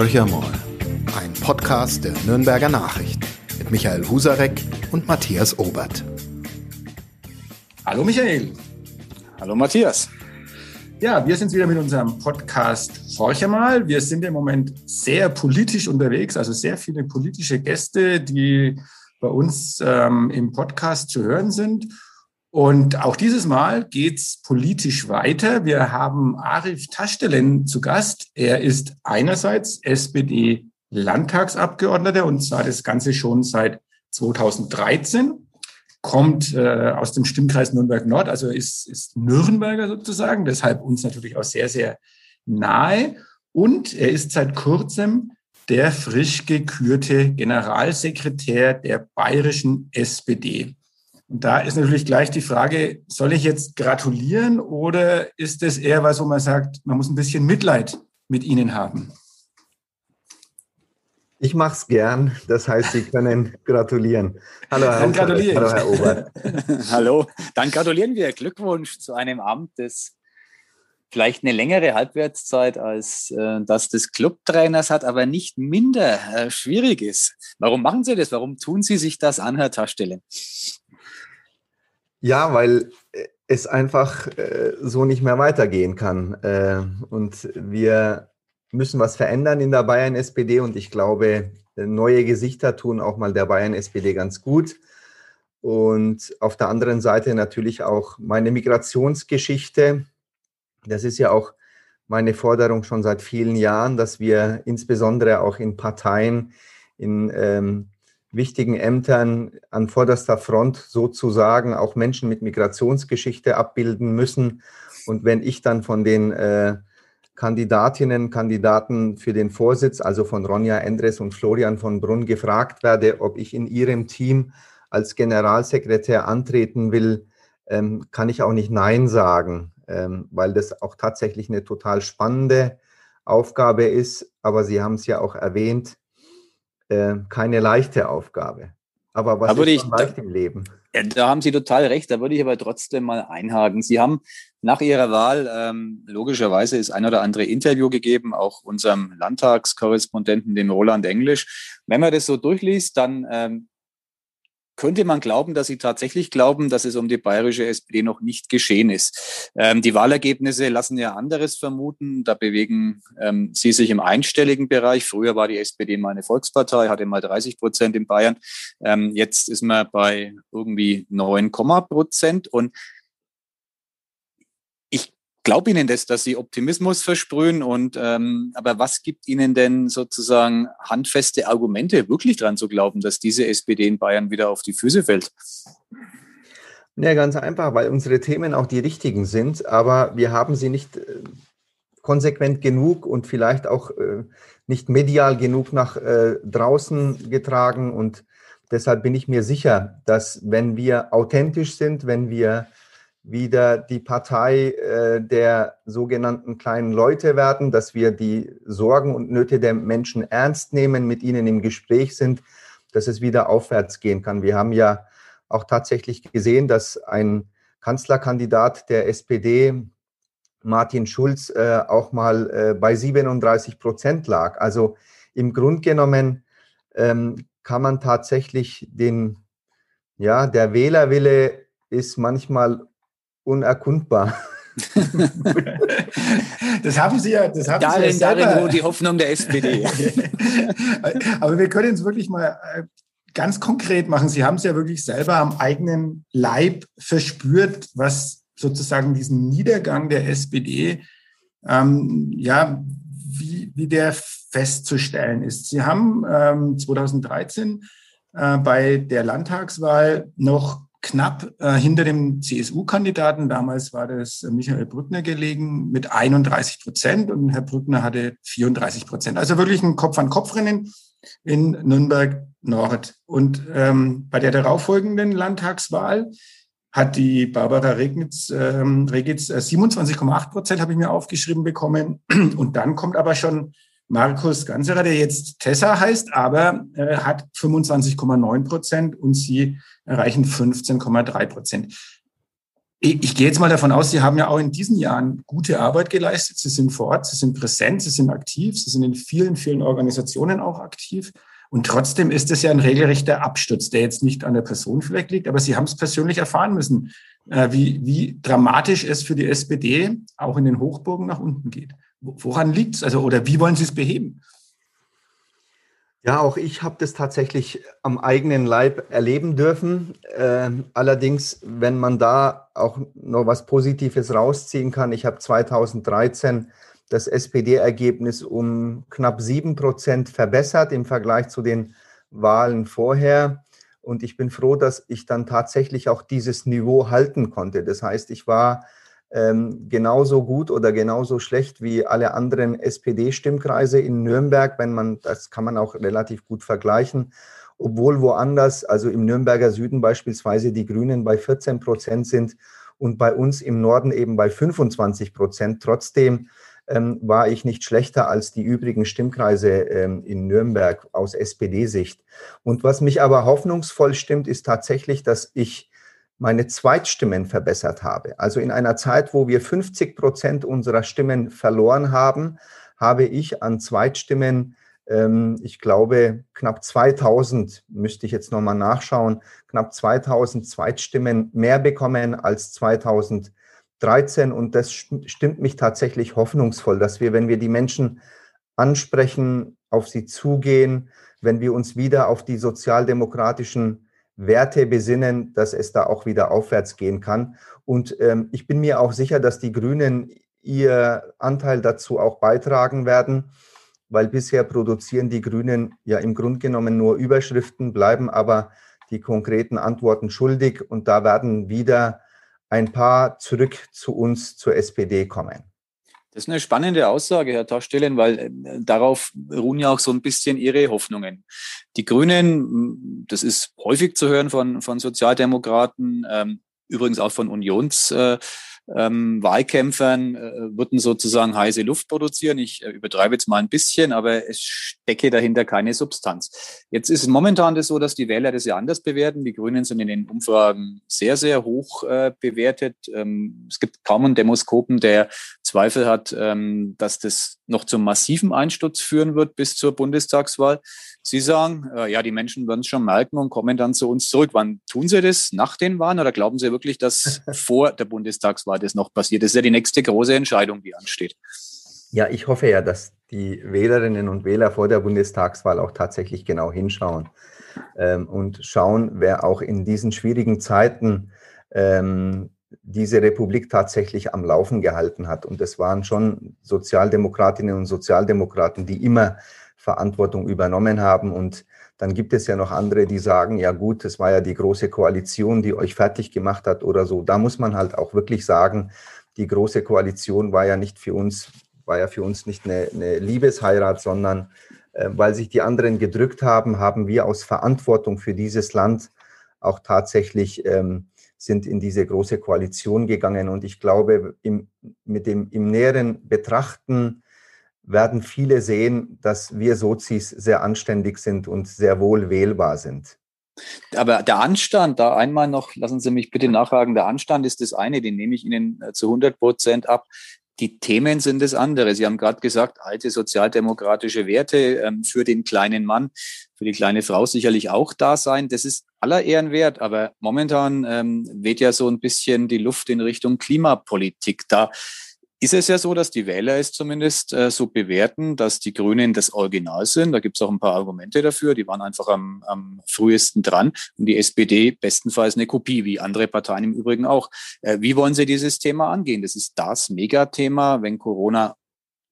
Horcher mal, ein Podcast der Nürnberger Nachrichten mit Michael Husarek und Matthias Obert. Hallo Michael. Hallo Matthias. Ja, wir sind wieder mit unserem Podcast Horcher mal. Wir sind im Moment sehr politisch unterwegs, also sehr viele politische Gäste, die bei uns ähm, im Podcast zu hören sind. Und auch dieses Mal geht's politisch weiter. Wir haben Arif Taschdelen zu Gast. Er ist einerseits SPD-Landtagsabgeordneter und zwar das Ganze schon seit 2013 kommt äh, aus dem Stimmkreis Nürnberg Nord, also ist, ist Nürnberger sozusagen, deshalb uns natürlich auch sehr, sehr nahe. Und er ist seit kurzem der frisch gekürte Generalsekretär der bayerischen SPD. Und da ist natürlich gleich die Frage, soll ich jetzt gratulieren oder ist es eher was, wo man sagt, man muss ein bisschen Mitleid mit Ihnen haben? Ich mache es gern. Das heißt, Sie können gratulieren. Hallo, Herr, Dann gratuliere Hallo, Herr Obert. Hallo. Dann gratulieren wir. Glückwunsch zu einem Amt, das vielleicht eine längere Halbwertszeit als äh, das des Clubtrainers hat, aber nicht minder äh, schwierig ist. Warum machen Sie das? Warum tun Sie sich das an, Herr Taschstelle? Ja, weil äh, es einfach äh, so nicht mehr weitergehen kann. Äh, und wir müssen was verändern in der Bayern-SPD und ich glaube, neue Gesichter tun auch mal der Bayern-SPD ganz gut. Und auf der anderen Seite natürlich auch meine Migrationsgeschichte. Das ist ja auch meine Forderung schon seit vielen Jahren, dass wir insbesondere auch in Parteien, in ähm, wichtigen Ämtern an vorderster Front sozusagen auch Menschen mit Migrationsgeschichte abbilden müssen. Und wenn ich dann von den äh, Kandidatinnen, Kandidaten für den Vorsitz, also von Ronja Endres und Florian von Brunn, gefragt werde, ob ich in ihrem Team als Generalsekretär antreten will, ähm, kann ich auch nicht Nein sagen, ähm, weil das auch tatsächlich eine total spannende Aufgabe ist. Aber Sie haben es ja auch erwähnt, äh, keine leichte Aufgabe. Aber was da ist ich, leicht im Leben? Da haben Sie total recht. Da würde ich aber trotzdem mal einhaken. Sie haben nach Ihrer Wahl ähm, logischerweise ist ein oder andere Interview gegeben, auch unserem Landtagskorrespondenten, dem Roland Englisch. Wenn man das so durchliest, dann ähm, könnte man glauben, dass sie tatsächlich glauben, dass es um die bayerische SPD noch nicht geschehen ist. Ähm, die Wahlergebnisse lassen ja anderes vermuten. Da bewegen ähm, sie sich im einstelligen Bereich. Früher war die SPD mal eine Volkspartei, hatte mal 30 Prozent in Bayern. Ähm, jetzt ist man bei irgendwie 9, Prozent. Und glaube Ihnen das, dass Sie Optimismus versprühen und ähm, aber was gibt Ihnen denn sozusagen handfeste Argumente, wirklich daran zu glauben, dass diese SPD in Bayern wieder auf die Füße fällt? Ja, ganz einfach, weil unsere Themen auch die richtigen sind, aber wir haben sie nicht äh, konsequent genug und vielleicht auch äh, nicht medial genug nach äh, draußen getragen. Und deshalb bin ich mir sicher, dass wenn wir authentisch sind, wenn wir wieder die Partei äh, der sogenannten kleinen Leute werden, dass wir die Sorgen und Nöte der Menschen ernst nehmen, mit ihnen im Gespräch sind, dass es wieder aufwärts gehen kann. Wir haben ja auch tatsächlich gesehen, dass ein Kanzlerkandidat der SPD, Martin Schulz, äh, auch mal äh, bei 37 Prozent lag. Also im Grunde genommen ähm, kann man tatsächlich den, ja, der Wählerwille ist manchmal unerkundbar. das haben Sie ja, das haben darin, Sie ja selber. Darin die Hoffnung der SPD. Aber wir können es wirklich mal äh, ganz konkret machen. Sie haben es ja wirklich selber am eigenen Leib verspürt, was sozusagen diesen Niedergang der SPD, ähm, ja, wie, wie der festzustellen ist. Sie haben ähm, 2013 äh, bei der Landtagswahl noch knapp äh, hinter dem CSU-Kandidaten. Damals war das Michael Brückner gelegen mit 31 Prozent und Herr Brückner hatte 34 Prozent. Also wirklich ein Kopf-an-Kopf-Rennen in Nürnberg Nord. Und ähm, bei der darauffolgenden Landtagswahl hat die Barbara Regnitz, ähm, Regitz 27,8 äh, Prozent, habe ich mir aufgeschrieben bekommen. Und dann kommt aber schon Markus Ganserer, der jetzt Tessa heißt, aber äh, hat 25,9 Prozent und sie erreichen 15,3 Prozent. ich, gehe jetzt mal davon aus, Sie haben ja auch in diesen Jahren gute Arbeit geleistet. Sie sind vor Ort, Sie sind präsent, Sie sind aktiv, Sie sind in vielen, vielen Organisationen auch aktiv. Und trotzdem ist es ja ein regelrechter Absturz, der jetzt nicht an der Person vielleicht liegt, aber Sie haben es persönlich erfahren müssen, äh, wie, wie dramatisch es für die SPD auch in den Hochburgen nach unten geht. Woran liegt es? Also, oder wie wollen Sie es beheben? Ja, auch ich habe das tatsächlich am eigenen Leib erleben dürfen. Äh, allerdings, wenn man da auch noch was Positives rausziehen kann, ich habe 2013 das SPD-Ergebnis um knapp sieben Prozent verbessert im Vergleich zu den Wahlen vorher. Und ich bin froh, dass ich dann tatsächlich auch dieses Niveau halten konnte. Das heißt, ich war ähm, genauso gut oder genauso schlecht wie alle anderen SPD-Stimmkreise in Nürnberg, wenn man, das kann man auch relativ gut vergleichen, obwohl woanders, also im Nürnberger Süden beispielsweise, die Grünen bei 14 Prozent sind und bei uns im Norden eben bei 25 Prozent. Trotzdem ähm, war ich nicht schlechter als die übrigen Stimmkreise ähm, in Nürnberg aus SPD-Sicht. Und was mich aber hoffnungsvoll stimmt, ist tatsächlich, dass ich meine Zweitstimmen verbessert habe. Also in einer Zeit, wo wir 50 Prozent unserer Stimmen verloren haben, habe ich an Zweitstimmen, ähm, ich glaube, knapp 2000, müsste ich jetzt nochmal nachschauen, knapp 2000 Zweitstimmen mehr bekommen als 2013. Und das stimmt mich tatsächlich hoffnungsvoll, dass wir, wenn wir die Menschen ansprechen, auf sie zugehen, wenn wir uns wieder auf die sozialdemokratischen Werte besinnen, dass es da auch wieder aufwärts gehen kann. Und ähm, ich bin mir auch sicher, dass die Grünen ihr Anteil dazu auch beitragen werden, weil bisher produzieren die Grünen ja im Grunde genommen nur Überschriften, bleiben aber die konkreten Antworten schuldig. Und da werden wieder ein paar zurück zu uns, zur SPD kommen. Das ist eine spannende Aussage, Herr Taschstellen, weil äh, darauf ruhen ja auch so ein bisschen Ihre Hoffnungen. Die Grünen, das ist häufig zu hören von, von Sozialdemokraten, ähm, übrigens auch von Unions. Äh, ähm, Wahlkämpfern äh, würden sozusagen heiße Luft produzieren. Ich äh, übertreibe jetzt mal ein bisschen, aber es stecke dahinter keine Substanz. Jetzt ist es momentan das so, dass die Wähler das ja anders bewerten. Die Grünen sind in den Umfragen sehr, sehr hoch äh, bewertet. Ähm, es gibt kaum einen Demoskopen, der Zweifel hat, ähm, dass das noch zum massiven Einsturz führen wird bis zur Bundestagswahl. Sie sagen, äh, ja, die Menschen werden es schon merken und kommen dann zu uns zurück. Wann tun Sie das? Nach den Wahlen? Oder glauben Sie wirklich, dass vor der Bundestagswahl das noch passiert? Das ist ja die nächste große Entscheidung, die ansteht. Ja, ich hoffe ja, dass die Wählerinnen und Wähler vor der Bundestagswahl auch tatsächlich genau hinschauen ähm, und schauen, wer auch in diesen schwierigen Zeiten ähm, diese Republik tatsächlich am Laufen gehalten hat. Und es waren schon Sozialdemokratinnen und Sozialdemokraten, die immer Verantwortung übernommen haben. Und dann gibt es ja noch andere, die sagen, ja gut, es war ja die große Koalition, die euch fertig gemacht hat oder so. Da muss man halt auch wirklich sagen, die große Koalition war ja nicht für uns, war ja für uns nicht eine, eine Liebesheirat, sondern äh, weil sich die anderen gedrückt haben, haben wir aus Verantwortung für dieses Land auch tatsächlich ähm, sind in diese große Koalition gegangen. Und ich glaube, im, mit dem im näheren Betrachten werden viele sehen, dass wir Sozis sehr anständig sind und sehr wohl wählbar sind. Aber der Anstand, da einmal noch, lassen Sie mich bitte nachhaken, der Anstand ist das eine, den nehme ich Ihnen äh, zu 100 Prozent ab. Die Themen sind das andere. Sie haben gerade gesagt, alte sozialdemokratische Werte ähm, für den kleinen Mann, für die kleine Frau sicherlich auch da sein. Das ist aller Ehren wert. Aber momentan ähm, weht ja so ein bisschen die Luft in Richtung Klimapolitik. Da ist es ja so, dass die Wähler es zumindest äh, so bewerten, dass die Grünen das Original sind. Da gibt es auch ein paar Argumente dafür. Die waren einfach am, am frühesten dran und die SPD bestenfalls eine Kopie, wie andere Parteien im Übrigen auch. Äh, wie wollen Sie dieses Thema angehen? Das ist das Megathema, wenn Corona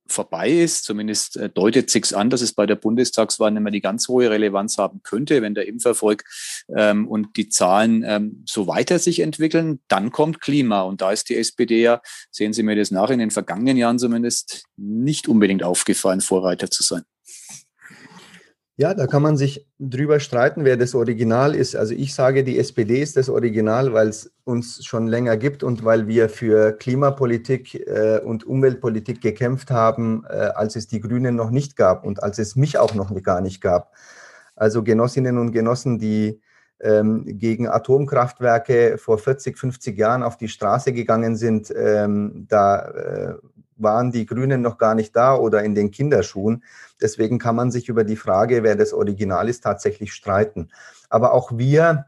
vorbei ist. Zumindest äh, deutet sich an, dass es bei der Bundestagswahl nicht mehr die ganz hohe Relevanz haben könnte, wenn der Impferfolg ähm, und die Zahlen ähm, so weiter sich entwickeln. Dann kommt Klima und da ist die SPD ja, sehen Sie mir das nach, in den vergangenen Jahren zumindest nicht unbedingt aufgefallen, Vorreiter zu sein. Ja, da kann man sich drüber streiten, wer das Original ist. Also ich sage, die SPD ist das Original, weil es uns schon länger gibt und weil wir für Klimapolitik äh, und Umweltpolitik gekämpft haben, äh, als es die Grünen noch nicht gab und als es mich auch noch gar nicht gab. Also Genossinnen und Genossen, die ähm, gegen Atomkraftwerke vor 40, 50 Jahren auf die Straße gegangen sind, ähm, da äh, waren die Grünen noch gar nicht da oder in den Kinderschuhen. Deswegen kann man sich über die Frage, wer das Original ist, tatsächlich streiten. Aber auch wir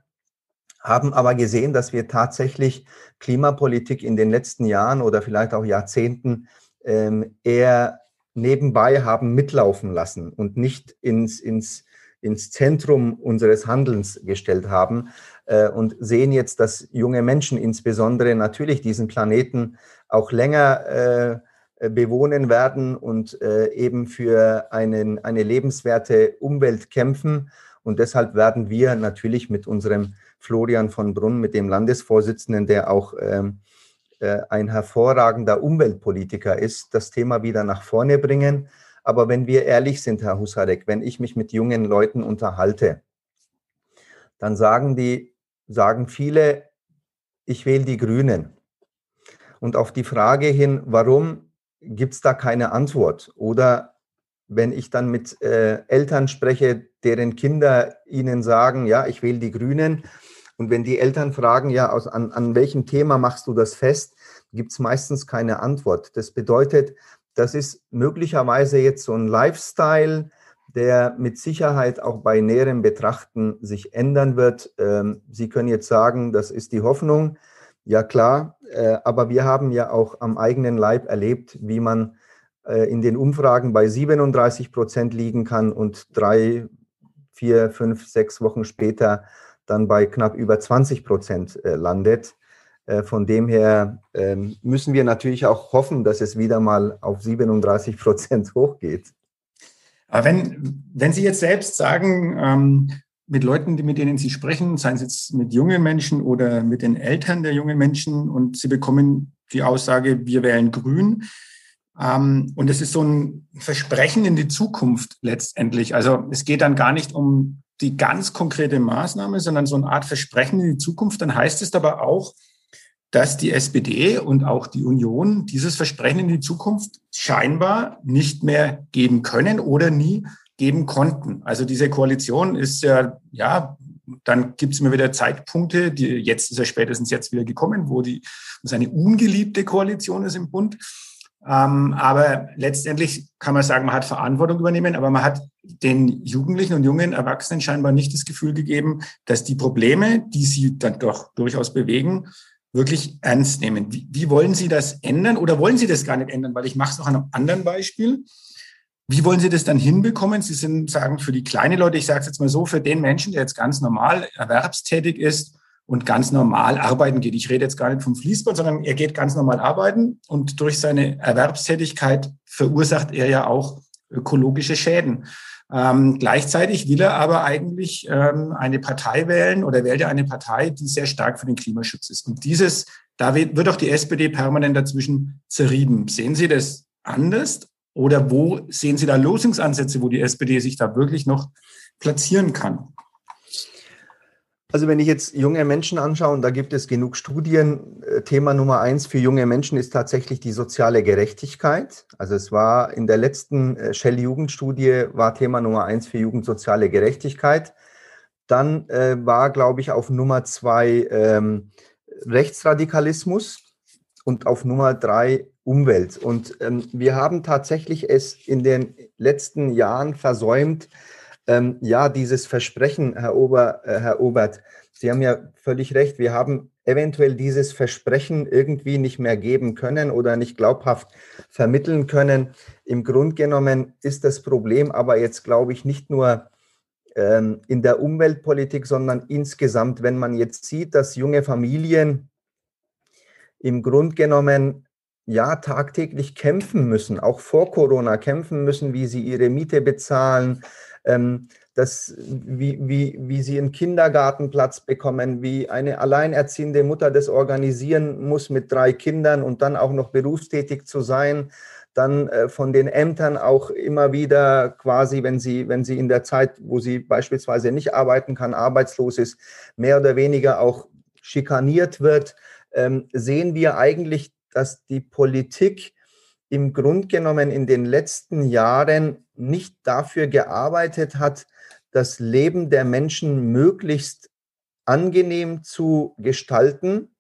haben aber gesehen, dass wir tatsächlich Klimapolitik in den letzten Jahren oder vielleicht auch Jahrzehnten ähm, eher nebenbei haben mitlaufen lassen und nicht ins, ins, ins Zentrum unseres Handelns gestellt haben äh, und sehen jetzt, dass junge Menschen insbesondere natürlich diesen Planeten auch länger äh, bewohnen werden und äh, eben für einen, eine lebenswerte Umwelt kämpfen. Und deshalb werden wir natürlich mit unserem Florian von Brunn, mit dem Landesvorsitzenden, der auch ähm, äh, ein hervorragender Umweltpolitiker ist, das Thema wieder nach vorne bringen. Aber wenn wir ehrlich sind, Herr Husarek, wenn ich mich mit jungen Leuten unterhalte, dann sagen die, sagen viele, ich wähle die Grünen. Und auf die Frage hin, warum gibt es da keine Antwort? Oder wenn ich dann mit äh, Eltern spreche, deren Kinder ihnen sagen, ja, ich wähle die Grünen, und wenn die Eltern fragen, ja, aus, an, an welchem Thema machst du das fest, gibt es meistens keine Antwort. Das bedeutet, das ist möglicherweise jetzt so ein Lifestyle, der mit Sicherheit auch bei näherem Betrachten sich ändern wird. Ähm, Sie können jetzt sagen, das ist die Hoffnung. Ja klar, äh, aber wir haben ja auch am eigenen Leib erlebt, wie man äh, in den Umfragen bei 37 Prozent liegen kann und drei, vier, fünf, sechs Wochen später dann bei knapp über 20 Prozent äh, landet. Äh, von dem her ähm, müssen wir natürlich auch hoffen, dass es wieder mal auf 37 Prozent hochgeht. Aber wenn, wenn Sie jetzt selbst sagen, ähm, mit Leuten, mit denen Sie sprechen, seien es jetzt mit jungen Menschen oder mit den Eltern der jungen Menschen und Sie bekommen die Aussage, wir wählen grün. Ähm, und es ist so ein Versprechen in die Zukunft letztendlich. Also es geht dann gar nicht um die ganz konkrete Maßnahme, sondern so eine Art Versprechen in die Zukunft. Dann heißt es aber auch, dass die SPD und auch die Union dieses Versprechen in die Zukunft scheinbar nicht mehr geben können oder nie geben konnten. Also diese Koalition ist ja, ja, dann gibt es immer wieder Zeitpunkte, die jetzt ist ja spätestens jetzt wieder gekommen, wo die wo es eine ungeliebte Koalition ist im Bund. Ähm, aber letztendlich kann man sagen, man hat Verantwortung übernehmen, aber man hat den Jugendlichen und jungen Erwachsenen scheinbar nicht das Gefühl gegeben, dass die Probleme, die sie dann doch durchaus bewegen, wirklich ernst nehmen. Wie, wie wollen Sie das ändern oder wollen Sie das gar nicht ändern? Weil ich mache es noch an einem anderen Beispiel. Wie wollen Sie das dann hinbekommen? Sie sind, sagen, für die kleinen Leute, ich sage es jetzt mal so, für den Menschen, der jetzt ganz normal erwerbstätig ist, und ganz normal arbeiten geht. Ich rede jetzt gar nicht vom Fließband, sondern er geht ganz normal arbeiten und durch seine Erwerbstätigkeit verursacht er ja auch ökologische Schäden. Ähm, gleichzeitig will er aber eigentlich ähm, eine Partei wählen oder wählt er eine Partei, die sehr stark für den Klimaschutz ist. Und dieses, da wird, wird auch die SPD permanent dazwischen zerrieben. Sehen Sie das anders? Oder wo sehen Sie da Lösungsansätze, wo die SPD sich da wirklich noch platzieren kann? Also wenn ich jetzt junge Menschen anschaue, und da gibt es genug Studien, äh, Thema Nummer eins für junge Menschen ist tatsächlich die soziale Gerechtigkeit. Also es war in der letzten äh, Shell-Jugendstudie war Thema Nummer eins für Jugend soziale Gerechtigkeit. Dann äh, war, glaube ich, auf Nummer zwei ähm, Rechtsradikalismus und auf Nummer drei Umwelt. Und ähm, wir haben tatsächlich es in den letzten Jahren versäumt, ähm, ja, dieses Versprechen, Herr, Ober, äh, Herr Obert, Sie haben ja völlig recht. Wir haben eventuell dieses Versprechen irgendwie nicht mehr geben können oder nicht glaubhaft vermitteln können. Im Grunde genommen ist das Problem aber jetzt, glaube ich, nicht nur ähm, in der Umweltpolitik, sondern insgesamt, wenn man jetzt sieht, dass junge Familien im Grunde genommen ja tagtäglich kämpfen müssen, auch vor Corona kämpfen müssen, wie sie ihre Miete bezahlen, ähm, das, wie, wie, wie sie einen Kindergartenplatz bekommen, wie eine alleinerziehende Mutter das organisieren muss mit drei Kindern und dann auch noch berufstätig zu sein, dann äh, von den Ämtern auch immer wieder quasi, wenn sie, wenn sie in der Zeit, wo sie beispielsweise nicht arbeiten kann, arbeitslos ist, mehr oder weniger auch schikaniert wird, ähm, sehen wir eigentlich, dass die Politik im Grunde genommen in den letzten Jahren nicht dafür gearbeitet hat, das Leben der Menschen möglichst angenehm zu gestalten.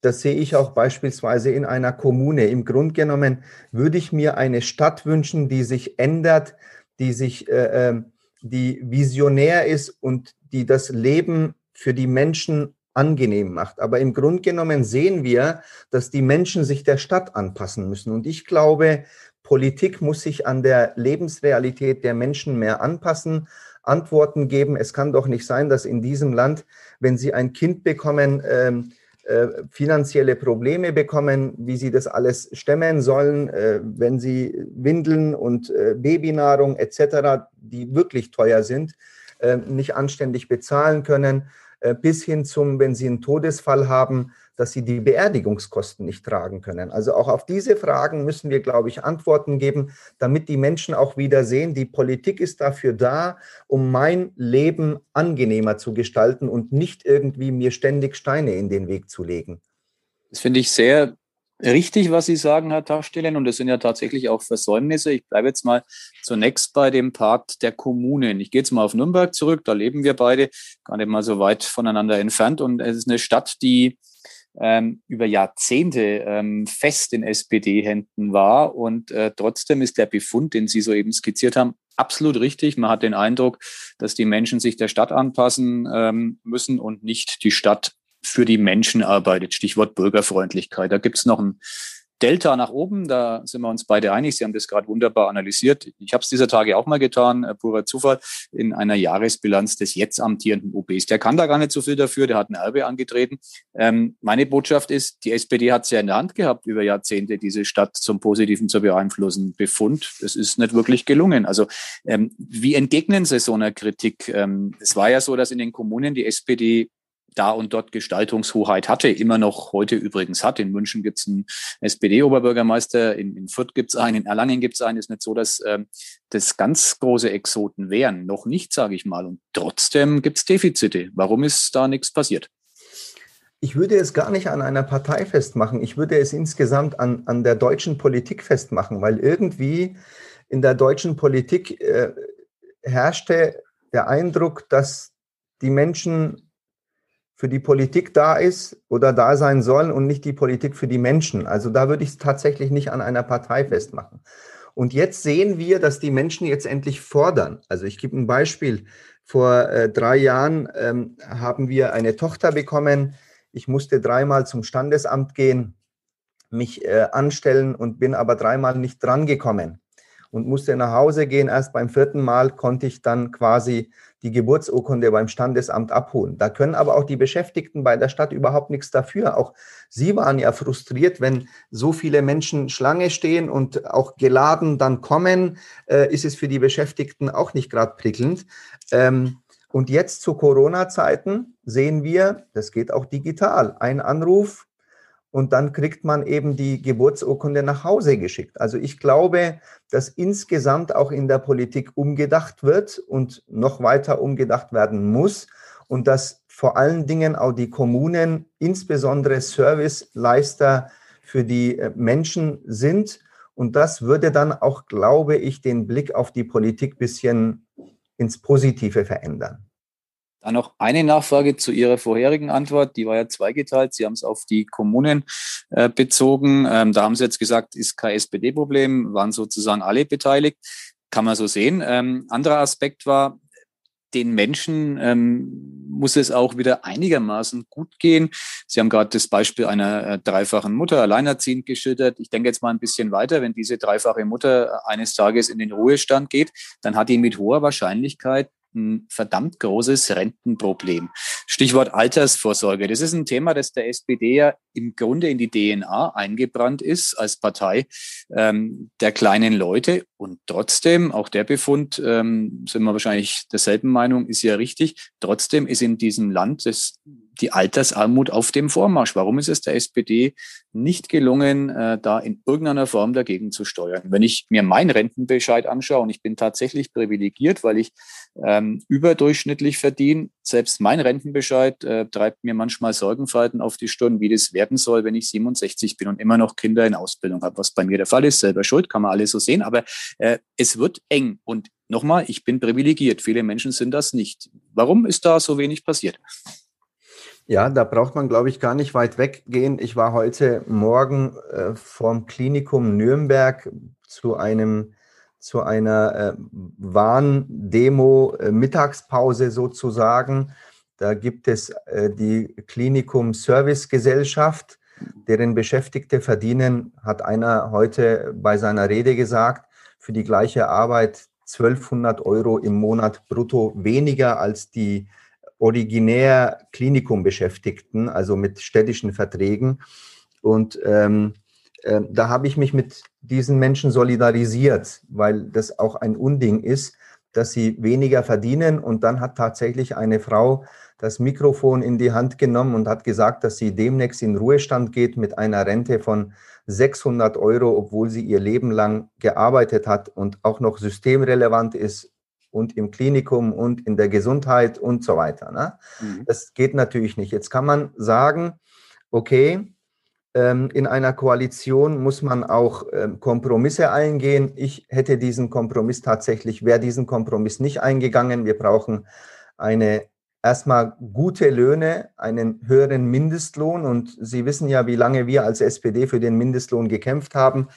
Das sehe ich auch beispielsweise in einer Kommune. Im Grunde genommen würde ich mir eine Stadt wünschen, die sich ändert, die sich, äh, ähm, die visionär ist und die das Leben für die Menschen angenehm macht. Aber im Grunde genommen sehen wir, dass die Menschen sich der Stadt anpassen müssen. Und ich glaube, Politik muss sich an der Lebensrealität der Menschen mehr anpassen, Antworten geben. Es kann doch nicht sein, dass in diesem Land, wenn Sie ein Kind bekommen, ähm, äh, finanzielle Probleme bekommen, wie sie das alles stemmen sollen, äh, wenn sie Windeln und äh, Babynahrung etc., die wirklich teuer sind, äh, nicht anständig bezahlen können. Äh, bis hin zum, wenn sie einen Todesfall haben, dass sie die Beerdigungskosten nicht tragen können. Also auch auf diese Fragen müssen wir, glaube ich, Antworten geben, damit die Menschen auch wieder sehen, die Politik ist dafür da, um mein Leben angenehmer zu gestalten und nicht irgendwie mir ständig Steine in den Weg zu legen. Das finde ich sehr richtig, was Sie sagen, Herr Taschstelen. Und das sind ja tatsächlich auch Versäumnisse. Ich bleibe jetzt mal zunächst bei dem Part der Kommunen. Ich gehe jetzt mal auf Nürnberg zurück. Da leben wir beide gar nicht mal so weit voneinander entfernt. Und es ist eine Stadt, die ähm, über Jahrzehnte ähm, fest in SPD-Händen war. Und äh, trotzdem ist der Befund, den Sie soeben skizziert haben, absolut richtig. Man hat den Eindruck, dass die Menschen sich der Stadt anpassen ähm, müssen und nicht die Stadt für die Menschen arbeitet. Stichwort Bürgerfreundlichkeit. Da gibt es noch ein Delta nach oben, da sind wir uns beide einig. Sie haben das gerade wunderbar analysiert. Ich habe es dieser Tage auch mal getan, äh, purer Zufall, in einer Jahresbilanz des jetzt amtierenden OBs. Der kann da gar nicht so viel dafür, der hat ein Erbe angetreten. Ähm, meine Botschaft ist, die SPD hat es ja in der Hand gehabt, über Jahrzehnte diese Stadt zum Positiven zu beeinflussen. Befund, das ist nicht wirklich gelungen. Also ähm, wie entgegnen Sie so einer Kritik? Ähm, es war ja so, dass in den Kommunen die SPD da und dort Gestaltungshoheit hatte, immer noch heute übrigens hat. In München gibt es einen SPD-Oberbürgermeister, in, in Fürth gibt es einen, in Erlangen gibt es einen. Ist nicht so, dass ähm, das ganz große Exoten wären. Noch nicht, sage ich mal. Und trotzdem gibt es Defizite. Warum ist da nichts passiert? Ich würde es gar nicht an einer Partei festmachen. Ich würde es insgesamt an, an der deutschen Politik festmachen, weil irgendwie in der deutschen Politik äh, herrschte der Eindruck, dass die Menschen für die Politik da ist oder da sein soll und nicht die Politik für die Menschen. Also da würde ich es tatsächlich nicht an einer Partei festmachen. Und jetzt sehen wir, dass die Menschen jetzt endlich fordern. Also ich gebe ein Beispiel. Vor äh, drei Jahren ähm, haben wir eine Tochter bekommen. Ich musste dreimal zum Standesamt gehen, mich äh, anstellen und bin aber dreimal nicht drangekommen und musste nach Hause gehen. Erst beim vierten Mal konnte ich dann quasi die Geburtsurkunde beim Standesamt abholen. Da können aber auch die Beschäftigten bei der Stadt überhaupt nichts dafür. Auch sie waren ja frustriert, wenn so viele Menschen Schlange stehen und auch geladen dann kommen, äh, ist es für die Beschäftigten auch nicht gerade prickelnd. Ähm, und jetzt zu Corona-Zeiten sehen wir, das geht auch digital. Ein Anruf, und dann kriegt man eben die Geburtsurkunde nach Hause geschickt. Also ich glaube, dass insgesamt auch in der Politik umgedacht wird und noch weiter umgedacht werden muss und dass vor allen Dingen auch die Kommunen insbesondere Serviceleister für die äh, Menschen sind. Und das würde dann auch, glaube ich, den Blick auf die Politik bisschen ins Positive verändern. Dann noch eine Nachfrage zu Ihrer vorherigen Antwort. Die war ja zweigeteilt. Sie haben es auf die Kommunen äh, bezogen. Ähm, da haben Sie jetzt gesagt, ist kein SPD-Problem, waren sozusagen alle beteiligt. Kann man so sehen. Ähm, anderer Aspekt war, den Menschen ähm, muss es auch wieder einigermaßen gut gehen. Sie haben gerade das Beispiel einer äh, dreifachen Mutter alleinerziehend geschildert. Ich denke jetzt mal ein bisschen weiter. Wenn diese dreifache Mutter eines Tages in den Ruhestand geht, dann hat die mit hoher Wahrscheinlichkeit ein verdammt großes Rentenproblem. Stichwort Altersvorsorge. Das ist ein Thema, das der SPD ja im Grunde in die DNA eingebrannt ist als Partei ähm, der kleinen Leute. Und trotzdem, auch der Befund, ähm, sind wir wahrscheinlich derselben Meinung, ist ja richtig. Trotzdem ist in diesem Land das die Altersarmut auf dem Vormarsch. Warum ist es der SPD nicht gelungen, äh, da in irgendeiner Form dagegen zu steuern? Wenn ich mir meinen Rentenbescheid anschaue, und ich bin tatsächlich privilegiert, weil ich ähm, überdurchschnittlich verdiene, selbst mein Rentenbescheid äh, treibt mir manchmal Sorgenfalten auf die Stirn, wie das werden soll, wenn ich 67 bin und immer noch Kinder in Ausbildung habe, was bei mir der Fall ist. Selber schuld, kann man alles so sehen, aber äh, es wird eng. Und nochmal, ich bin privilegiert. Viele Menschen sind das nicht. Warum ist da so wenig passiert? Ja, da braucht man, glaube ich, gar nicht weit weggehen. Ich war heute Morgen äh, vom Klinikum Nürnberg zu einem zu einer äh, Warndemo äh, Mittagspause sozusagen. Da gibt es äh, die Klinikum Service Gesellschaft, deren Beschäftigte verdienen, hat einer heute bei seiner Rede gesagt, für die gleiche Arbeit 1200 Euro im Monat brutto weniger als die originär Klinikumbeschäftigten, also mit städtischen Verträgen. Und ähm, äh, da habe ich mich mit diesen Menschen solidarisiert, weil das auch ein Unding ist, dass sie weniger verdienen. Und dann hat tatsächlich eine Frau das Mikrofon in die Hand genommen und hat gesagt, dass sie demnächst in Ruhestand geht mit einer Rente von 600 Euro, obwohl sie ihr Leben lang gearbeitet hat und auch noch systemrelevant ist und im Klinikum und in der Gesundheit und so weiter. Ne? Mhm. Das geht natürlich nicht. Jetzt kann man sagen, okay, ähm, in einer Koalition muss man auch ähm, Kompromisse eingehen. Ich hätte diesen Kompromiss tatsächlich, wäre diesen Kompromiss nicht eingegangen. Wir brauchen eine erstmal gute Löhne, einen höheren Mindestlohn. Und Sie wissen ja, wie lange wir als SPD für den Mindestlohn gekämpft haben.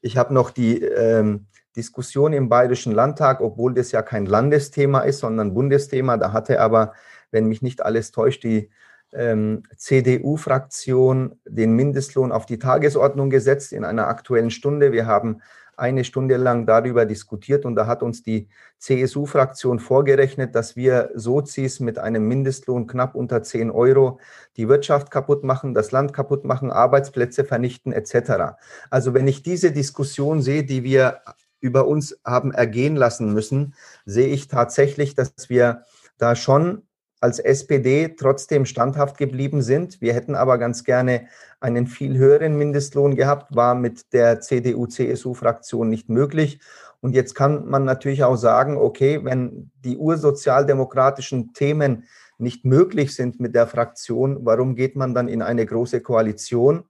Ich habe noch die ähm, Diskussion im Bayerischen Landtag, obwohl das ja kein Landesthema ist, sondern Bundesthema. Da hatte aber, wenn mich nicht alles täuscht, die ähm, CDU-Fraktion den Mindestlohn auf die Tagesordnung gesetzt in einer aktuellen Stunde. Wir haben eine Stunde lang darüber diskutiert und da hat uns die CSU-Fraktion vorgerechnet, dass wir Sozis mit einem Mindestlohn knapp unter 10 Euro die Wirtschaft kaputt machen, das Land kaputt machen, Arbeitsplätze vernichten etc. Also wenn ich diese Diskussion sehe, die wir über uns haben ergehen lassen müssen, sehe ich tatsächlich, dass wir da schon als SPD trotzdem standhaft geblieben sind. Wir hätten aber ganz gerne einen viel höheren Mindestlohn gehabt, war mit der CDU-CSU-Fraktion nicht möglich. Und jetzt kann man natürlich auch sagen, okay, wenn die ursozialdemokratischen Themen nicht möglich sind mit der Fraktion, warum geht man dann in eine große Koalition?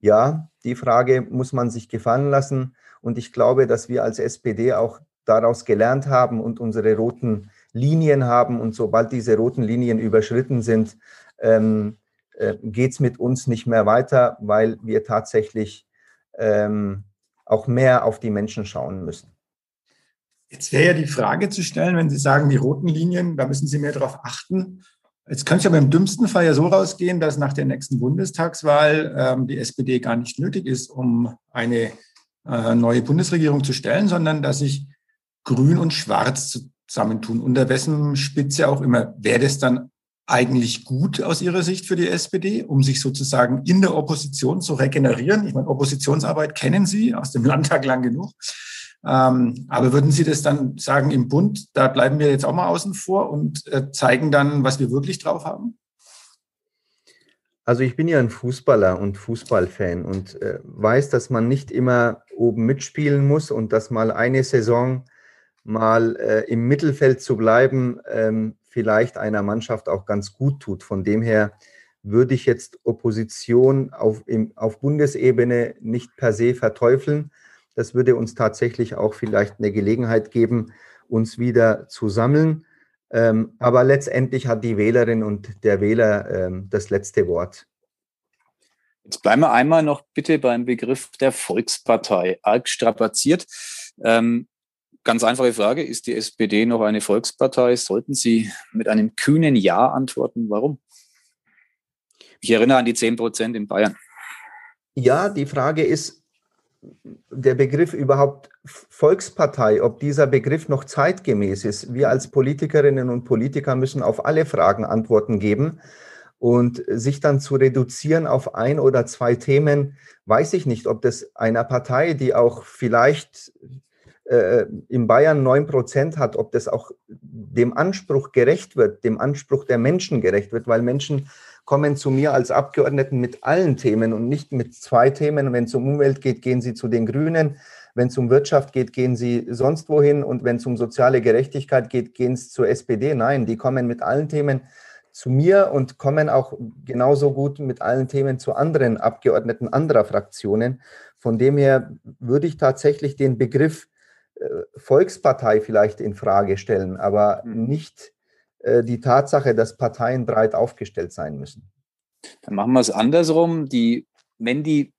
Ja, die Frage muss man sich gefallen lassen. Und ich glaube, dass wir als SPD auch daraus gelernt haben und unsere roten Linien haben. Und sobald diese roten Linien überschritten sind, ähm, äh, geht es mit uns nicht mehr weiter, weil wir tatsächlich ähm, auch mehr auf die Menschen schauen müssen. Jetzt wäre ja die Frage zu stellen, wenn Sie sagen, die roten Linien, da müssen Sie mehr darauf achten. Jetzt könnte es aber im dümmsten Fall ja so rausgehen, dass nach der nächsten Bundestagswahl ähm, die SPD gar nicht nötig ist, um eine äh, neue Bundesregierung zu stellen, sondern dass sich Grün und Schwarz zusammentun. Unter wessen Spitze auch immer. Wäre das dann eigentlich gut aus Ihrer Sicht für die SPD, um sich sozusagen in der Opposition zu regenerieren? Ich meine, Oppositionsarbeit kennen Sie aus dem Landtag lang genug. Ähm, aber würden Sie das dann sagen im Bund, da bleiben wir jetzt auch mal außen vor und äh, zeigen dann, was wir wirklich drauf haben? Also ich bin ja ein Fußballer und Fußballfan und äh, weiß, dass man nicht immer oben mitspielen muss und dass mal eine Saison mal äh, im Mittelfeld zu bleiben ähm, vielleicht einer Mannschaft auch ganz gut tut. Von dem her würde ich jetzt Opposition auf, im, auf Bundesebene nicht per se verteufeln. Das würde uns tatsächlich auch vielleicht eine Gelegenheit geben, uns wieder zu sammeln. Ähm, aber letztendlich hat die Wählerin und der Wähler ähm, das letzte Wort. Jetzt bleiben wir einmal noch bitte beim Begriff der Volkspartei. Arg strapaziert. Ähm, ganz einfache Frage, ist die SPD noch eine Volkspartei? Sollten Sie mit einem kühnen Ja antworten? Warum? Ich erinnere an die 10 Prozent in Bayern. Ja, die Frage ist, der Begriff überhaupt Volkspartei, ob dieser Begriff noch zeitgemäß ist. Wir als Politikerinnen und Politiker müssen auf alle Fragen Antworten geben. Und sich dann zu reduzieren auf ein oder zwei Themen, weiß ich nicht, ob das einer Partei, die auch vielleicht äh, in Bayern neun Prozent hat, ob das auch dem Anspruch gerecht wird, dem Anspruch der Menschen gerecht wird, weil Menschen kommen zu mir als Abgeordneten mit allen Themen und nicht mit zwei Themen. Wenn es um Umwelt geht, gehen sie zu den Grünen. Wenn es um Wirtschaft geht, gehen sie sonst wohin. Und wenn es um soziale Gerechtigkeit geht, gehen sie zur SPD. Nein, die kommen mit allen Themen zu mir und kommen auch genauso gut mit allen Themen zu anderen Abgeordneten anderer Fraktionen. Von dem her würde ich tatsächlich den Begriff äh, Volkspartei vielleicht in Frage stellen, aber mhm. nicht äh, die Tatsache, dass Parteien breit aufgestellt sein müssen. Dann machen wir es andersrum. Die, wenn die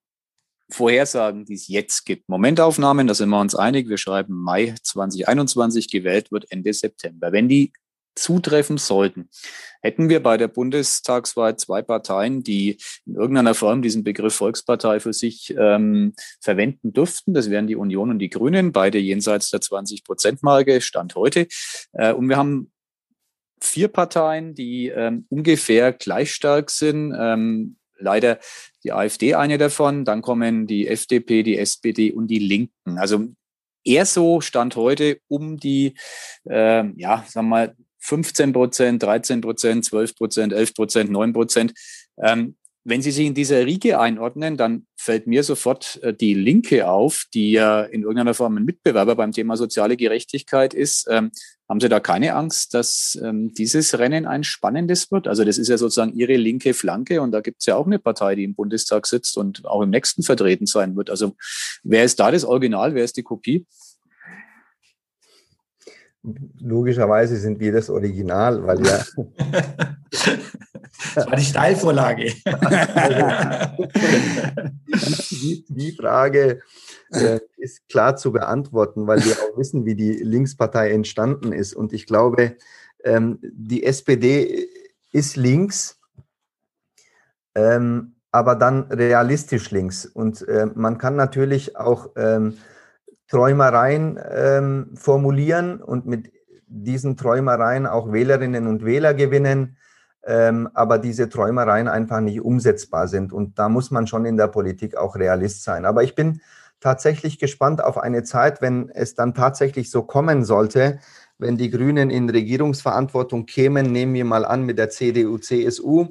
Vorhersagen, die es jetzt gibt, Momentaufnahmen, da sind wir uns einig, wir schreiben Mai 2021, gewählt wird Ende September. Wenn die zutreffen sollten, hätten wir bei der Bundestagswahl zwei Parteien, die in irgendeiner Form diesen Begriff Volkspartei für sich ähm, verwenden dürften. Das wären die Union und die Grünen, beide jenseits der 20-Prozent-Marke, Stand heute. Äh, und wir haben vier Parteien, die ähm, ungefähr gleich stark sind. Ähm, leider die AfD eine davon, dann kommen die FDP, die SPD und die Linken. Also eher so stand heute um die, äh, ja, sagen wir mal, 15 Prozent, 13 Prozent, 12 Prozent, 11 Prozent, 9 Prozent. Ähm, wenn Sie sich in dieser Riege einordnen, dann fällt mir sofort äh, die Linke auf, die ja in irgendeiner Form ein Mitbewerber beim Thema soziale Gerechtigkeit ist. Ähm, haben Sie da keine Angst, dass ähm, dieses Rennen ein spannendes wird? Also das ist ja sozusagen Ihre linke Flanke und da gibt es ja auch eine Partei, die im Bundestag sitzt und auch im nächsten vertreten sein wird. Also wer ist da das Original, wer ist die Kopie? Logischerweise sind wir das Original, weil ja. das war die Steilvorlage. die, die, Frage äh, ist klar zu beantworten, weil wir auch wissen, wie die Linkspartei entstanden ist. Und ich glaube, ähm, die SPD ist links, ähm, aber dann realistisch links. Und äh, man kann natürlich auch ähm, Träumereien ähm, formulieren und mit diesen Träumereien auch Wählerinnen und Wähler gewinnen, ähm, aber diese Träumereien einfach nicht umsetzbar sind. Und da muss man schon in der Politik auch Realist sein. Aber ich bin tatsächlich gespannt auf eine Zeit, wenn es dann tatsächlich so kommen sollte, wenn die Grünen in Regierungsverantwortung kämen, nehmen wir mal an mit der CDU, CSU,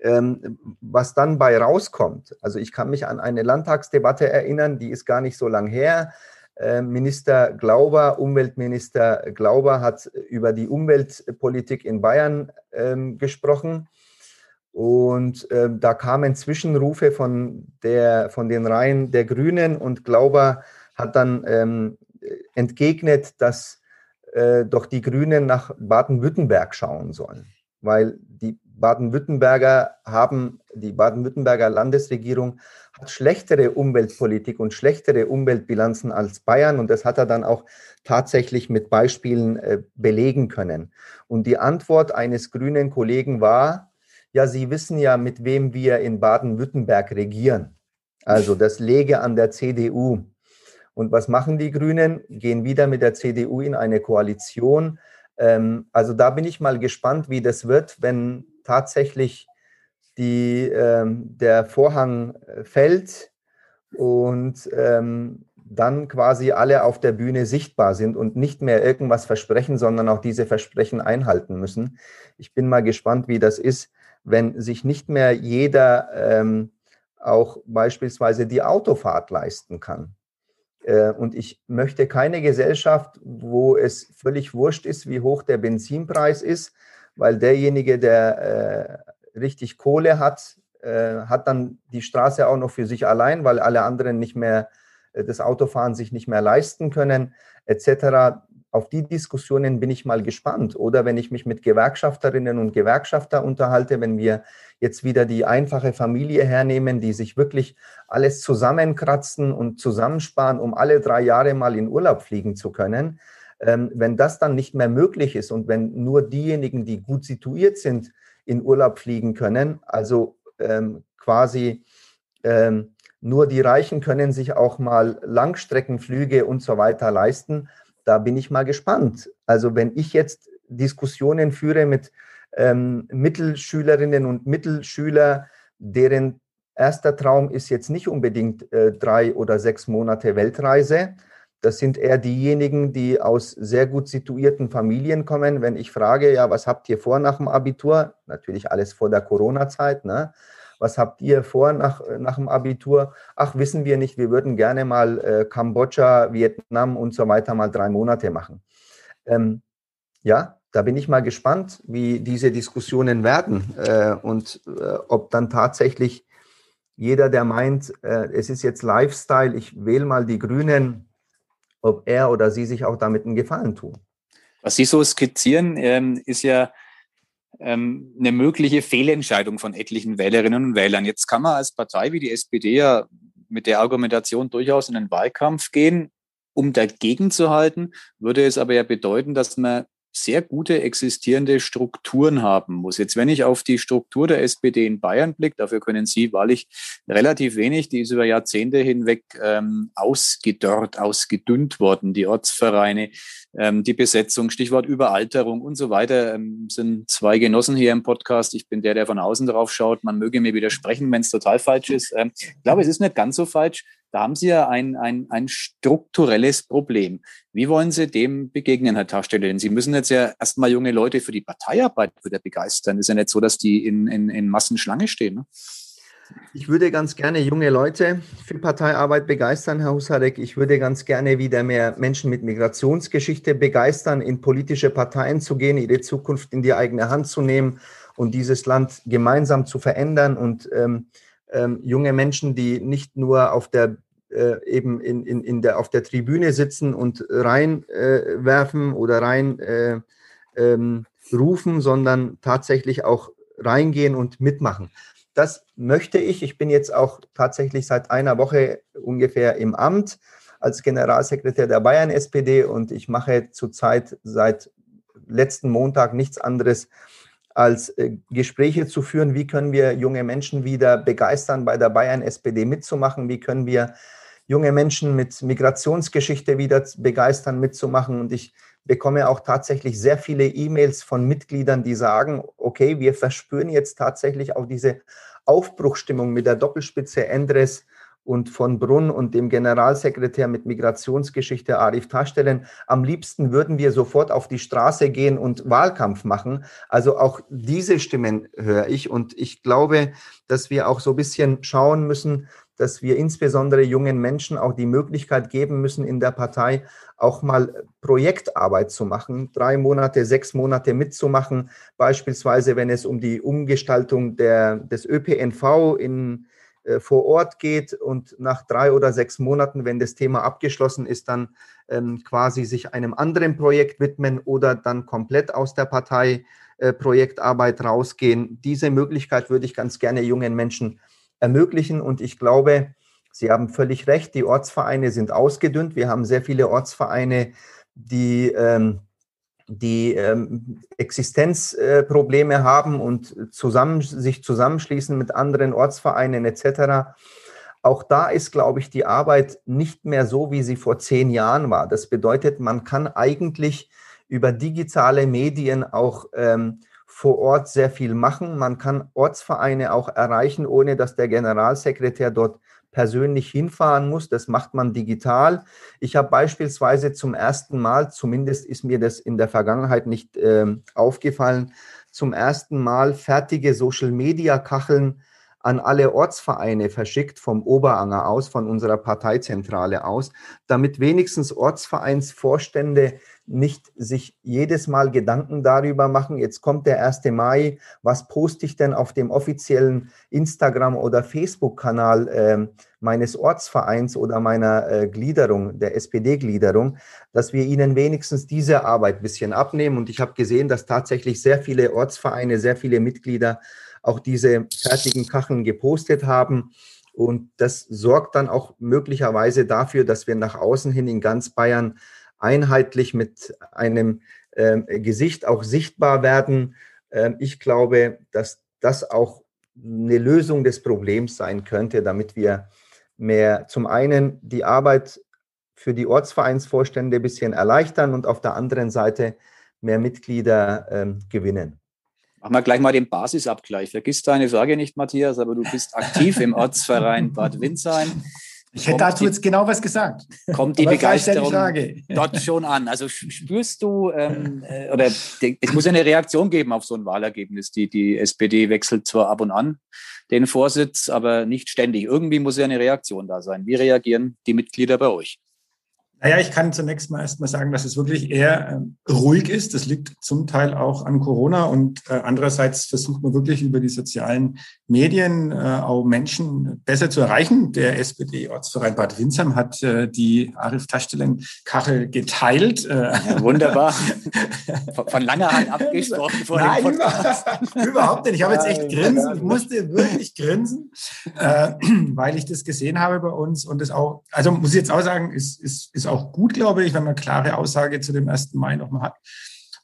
ähm, was dann bei rauskommt. Also ich kann mich an eine Landtagsdebatte erinnern, die ist gar nicht so lang her. Äh, Minister Glauber, Umweltminister Glauber hat über die Umweltpolitik in Bayern ähm, gesprochen. Und äh, da kamen Zwischenrufe von, der, von den Reihen der Grünen und Glauber hat dann ähm, entgegnet, dass äh, doch die Grünen nach Baden-Württemberg schauen sollen, weil die Baden-Württemberger haben, die Baden-Württemberger Landesregierung hat schlechtere Umweltpolitik und schlechtere Umweltbilanzen als Bayern und das hat er dann auch tatsächlich mit Beispielen äh, belegen können. Und die Antwort eines grünen Kollegen war, ja, Sie wissen ja, mit wem wir in Baden-Württemberg regieren. Also das lege an der CDU. Und was machen die Grünen? Gehen wieder mit der CDU in eine Koalition. Ähm, also da bin ich mal gespannt, wie das wird, wenn tatsächlich die, ähm, der Vorhang äh, fällt und ähm, dann quasi alle auf der Bühne sichtbar sind und nicht mehr irgendwas versprechen, sondern auch diese Versprechen einhalten müssen. Ich bin mal gespannt, wie das ist, wenn sich nicht mehr jeder ähm, auch beispielsweise die Autofahrt leisten kann. Äh, und ich möchte keine Gesellschaft, wo es völlig wurscht ist, wie hoch der Benzinpreis ist, weil derjenige, der äh, richtig Kohle hat, äh, hat dann die Straße auch noch für sich allein, weil alle anderen nicht mehr äh, das Autofahren sich nicht mehr leisten können, etc. Auf die Diskussionen bin ich mal gespannt. Oder wenn ich mich mit Gewerkschafterinnen und Gewerkschafter unterhalte, wenn wir jetzt wieder die einfache Familie hernehmen, die sich wirklich alles zusammenkratzen und zusammensparen, um alle drei Jahre mal in Urlaub fliegen zu können, ähm, wenn das dann nicht mehr möglich ist und wenn nur diejenigen, die gut situiert sind, in Urlaub fliegen können, also ähm, quasi ähm, nur die Reichen können sich auch mal Langstreckenflüge und so weiter leisten, da bin ich mal gespannt. Also wenn ich jetzt Diskussionen führe mit ähm, Mittelschülerinnen und Mittelschülern, deren erster Traum ist jetzt nicht unbedingt äh, drei oder sechs Monate Weltreise, das sind eher diejenigen, die aus sehr gut situierten Familien kommen. Wenn ich frage, ja, was habt ihr vor nach dem Abitur? Natürlich alles vor der Corona-Zeit, ne? Was habt ihr vor nach, nach dem Abitur? Ach, wissen wir nicht, wir würden gerne mal äh, Kambodscha, Vietnam und so weiter mal drei Monate machen. Ähm, ja, da bin ich mal gespannt, wie diese Diskussionen werden äh, und äh, ob dann tatsächlich jeder, der meint, äh, es ist jetzt Lifestyle, ich wähle mal die Grünen, ob er oder sie sich auch damit einen Gefallen tun. Was Sie so skizzieren, ähm, ist ja ähm, eine mögliche Fehlentscheidung von etlichen Wählerinnen und Wählern. Jetzt kann man als Partei wie die SPD ja mit der Argumentation durchaus in den Wahlkampf gehen, um dagegen zu halten, würde es aber ja bedeuten, dass man sehr gute existierende Strukturen haben muss. Jetzt, wenn ich auf die Struktur der SPD in Bayern blicke, dafür können Sie wahrlich relativ wenig, die ist über Jahrzehnte hinweg ähm, ausgedörrt, ausgedünnt worden. Die Ortsvereine, ähm, die Besetzung, Stichwort Überalterung und so weiter, ähm, sind zwei Genossen hier im Podcast. Ich bin der, der von außen drauf schaut. Man möge mir widersprechen, wenn es total falsch ist. Ähm, ich glaube, es ist nicht ganz so falsch. Da haben Sie ja ein, ein, ein strukturelles Problem. Wie wollen Sie dem begegnen, Herr Taschstelle? Denn Sie müssen jetzt ja erstmal junge Leute für die Parteiarbeit wieder begeistern. Ist ja nicht so, dass die in, in, in Massenschlange stehen. Ne? Ich würde ganz gerne junge Leute für Parteiarbeit begeistern, Herr Husarek. Ich würde ganz gerne wieder mehr Menschen mit Migrationsgeschichte begeistern, in politische Parteien zu gehen, ihre Zukunft in die eigene Hand zu nehmen und dieses Land gemeinsam zu verändern und ähm, ähm, junge Menschen, die nicht nur auf der äh, eben in, in, in der, auf der Tribüne sitzen und reinwerfen äh, oder rein äh, ähm, rufen, sondern tatsächlich auch reingehen und mitmachen. Das möchte ich. Ich bin jetzt auch tatsächlich seit einer Woche ungefähr im Amt als Generalsekretär der Bayern SPD und ich mache zurzeit seit letzten Montag nichts anderes, als äh, Gespräche zu führen, wie können wir junge Menschen wieder begeistern, bei der Bayern SPD mitzumachen, wie können wir junge Menschen mit Migrationsgeschichte wieder begeistern, mitzumachen. Und ich bekomme auch tatsächlich sehr viele E-Mails von Mitgliedern, die sagen, okay, wir verspüren jetzt tatsächlich auch diese Aufbruchstimmung mit der Doppelspitze Endres und von Brunn und dem Generalsekretär mit Migrationsgeschichte Arif Taschstellen. Am liebsten würden wir sofort auf die Straße gehen und Wahlkampf machen. Also auch diese Stimmen höre ich und ich glaube, dass wir auch so ein bisschen schauen müssen, dass wir insbesondere jungen Menschen auch die Möglichkeit geben müssen, in der Partei auch mal Projektarbeit zu machen, drei Monate, sechs Monate mitzumachen, beispielsweise wenn es um die Umgestaltung der, des ÖPNV in vor Ort geht und nach drei oder sechs Monaten, wenn das Thema abgeschlossen ist, dann ähm, quasi sich einem anderen Projekt widmen oder dann komplett aus der Partei äh, Projektarbeit rausgehen. Diese Möglichkeit würde ich ganz gerne jungen Menschen ermöglichen und ich glaube, Sie haben völlig recht, die Ortsvereine sind ausgedünnt. Wir haben sehr viele Ortsvereine, die ähm, die ähm, Existenzprobleme äh, haben und zusammen, sich zusammenschließen mit anderen Ortsvereinen etc. Auch da ist, glaube ich, die Arbeit nicht mehr so, wie sie vor zehn Jahren war. Das bedeutet, man kann eigentlich über digitale Medien auch ähm, vor Ort sehr viel machen. Man kann Ortsvereine auch erreichen, ohne dass der Generalsekretär dort persönlich hinfahren muss. Das macht man digital. Ich habe beispielsweise zum ersten Mal, zumindest ist mir das in der Vergangenheit nicht äh, aufgefallen, zum ersten Mal fertige Social-Media-Kacheln an alle Ortsvereine verschickt vom Oberanger aus, von unserer Parteizentrale aus, damit wenigstens Ortsvereinsvorstände nicht sich jedes Mal Gedanken darüber machen, jetzt kommt der 1. Mai, was poste ich denn auf dem offiziellen Instagram- oder Facebook-Kanal äh, meines Ortsvereins oder meiner äh, Gliederung, der SPD-Gliederung, dass wir ihnen wenigstens diese Arbeit ein bisschen abnehmen. Und ich habe gesehen, dass tatsächlich sehr viele Ortsvereine, sehr viele Mitglieder auch diese fertigen Kacheln gepostet haben. Und das sorgt dann auch möglicherweise dafür, dass wir nach außen hin in ganz Bayern einheitlich mit einem äh, Gesicht auch sichtbar werden. Äh, ich glaube, dass das auch eine Lösung des Problems sein könnte, damit wir mehr zum einen die Arbeit für die Ortsvereinsvorstände ein bisschen erleichtern und auf der anderen Seite mehr Mitglieder ähm, gewinnen. Machen wir gleich mal den Basisabgleich. Vergiss deine Frage nicht, Matthias, aber du bist aktiv im Ortsverein Bad Windsheim. Ich hätte dazu jetzt genau was gesagt. Kommt die Aber Begeisterung dort schon an? Also spürst du, ähm, äh, oder es muss ja eine Reaktion geben auf so ein Wahlergebnis. Die, die SPD wechselt zwar ab und an den Vorsitz, aber nicht ständig. Irgendwie muss ja eine Reaktion da sein. Wie reagieren die Mitglieder bei euch? Naja, ich kann zunächst mal erstmal sagen, dass es wirklich eher äh, ruhig ist. Das liegt zum Teil auch an Corona und äh, andererseits versucht man wirklich über die sozialen Medien äh, auch Menschen besser zu erreichen. Der SPD-Ortsverein Bad Windsheim hat äh, die Arif Taschdelen-Kachel geteilt. Äh, ja, wunderbar. von, von langer Hand abgesprochen vor Nein, dem Podcast. überhaupt nicht. Ich habe jetzt echt grinsen. Ich musste wirklich grinsen, äh, weil ich das gesehen habe bei uns und das auch, also muss ich jetzt auch sagen, ist, ist, ist auch gut, glaube ich, wenn man klare Aussage zu dem 1. Mai nochmal hat.